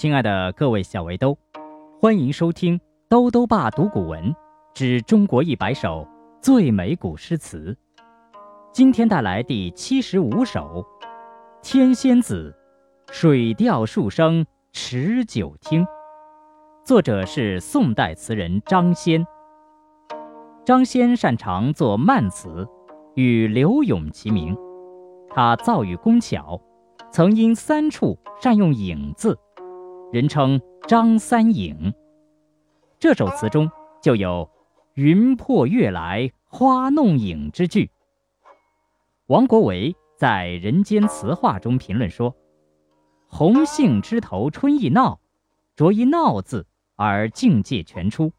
亲爱的各位小围兜，欢迎收听兜兜爸读古文之中国一百首最美古诗词。今天带来第七十五首《天仙子·水调数声持久听》，作者是宋代词人张先。张先擅长作慢词，与柳永齐名。他造语工巧，曾因三处善用影字。人称张三影。这首词中就有“云破月来花弄影”之句。王国维在《人间词话》中评论说：“红杏枝头春意闹，着一闹字而境界全出；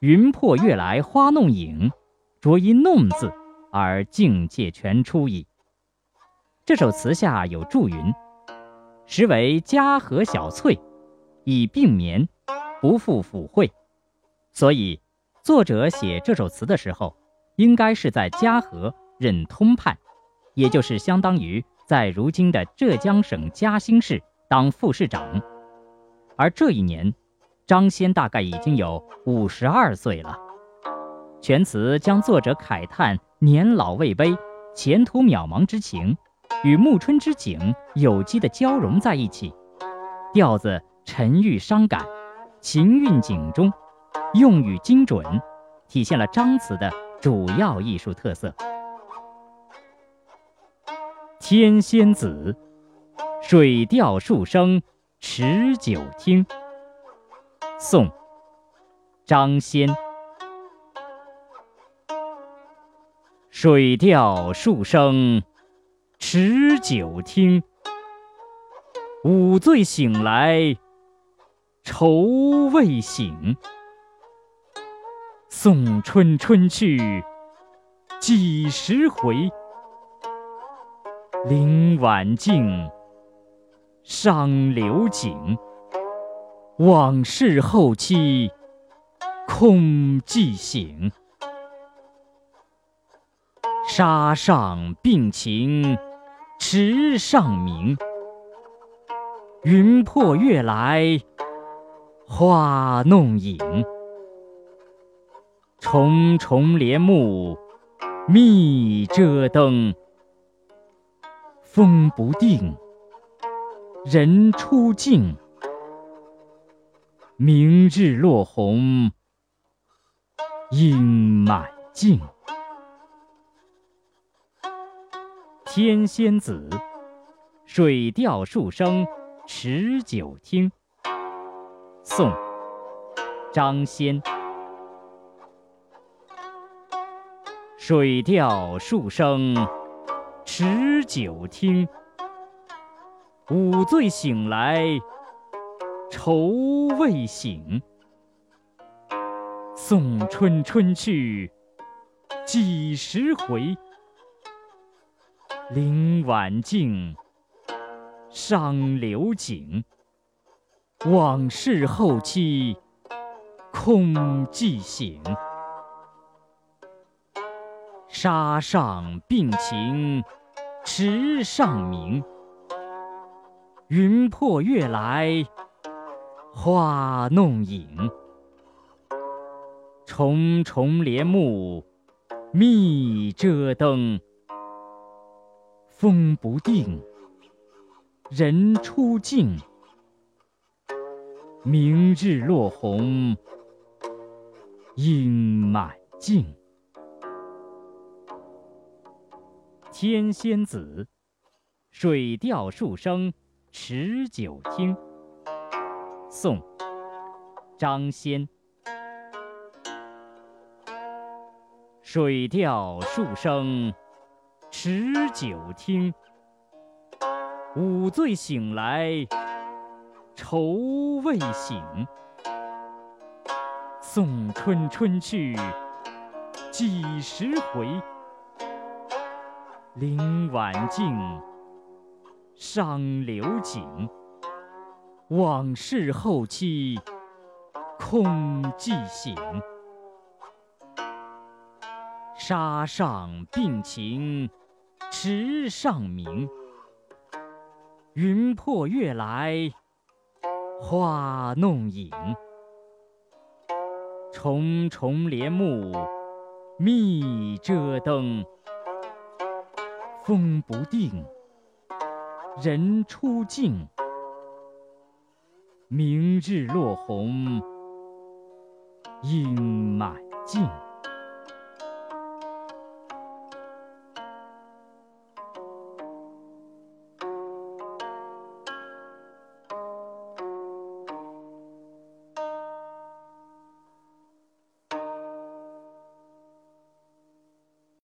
云破月来花弄影，着一弄字而境界全出矣。”这首词下有注云。实为嘉禾小翠，以并眠，不复抚会。所以，作者写这首词的时候，应该是在嘉禾任通判，也就是相当于在如今的浙江省嘉兴市当副市长。而这一年，张先大概已经有五十二岁了。全词将作者慨叹年老未卑、前途渺茫之情。与暮春之景有机的交融在一起，调子沉郁伤感，情韵景中，用语精准，体现了张词的主要艺术特色。《天仙子·水调数声持久听》，宋·张先。水调数声。持久听，午醉醒来愁未醒。送春春去几时回？林晚静，伤流景。往事后期空记醒。沙上并晴。池上明，云破月来花弄影。重重帘幕密遮灯，风不定，人初静。明日落红应满径。天仙子，水调数声持久听。宋·张先。水调数声持久听，午醉醒来愁未醒。送春春去几时回？林晚静，伤流景。往事后期空记醒。沙上并晴池上明。云破月来花弄影。重重帘幕密遮灯。风不定，人初静。明日落红应满径。天仙子，水调数声持久听。宋·张先。水调数声。持久听，午醉醒来愁未醒。送春春去几时回？林晚静，伤流景。往事后期空记醒。沙上并晴。池上明，云破月来花弄影。重重帘幕，密遮灯。风不定，人初静。明日落红，应满径。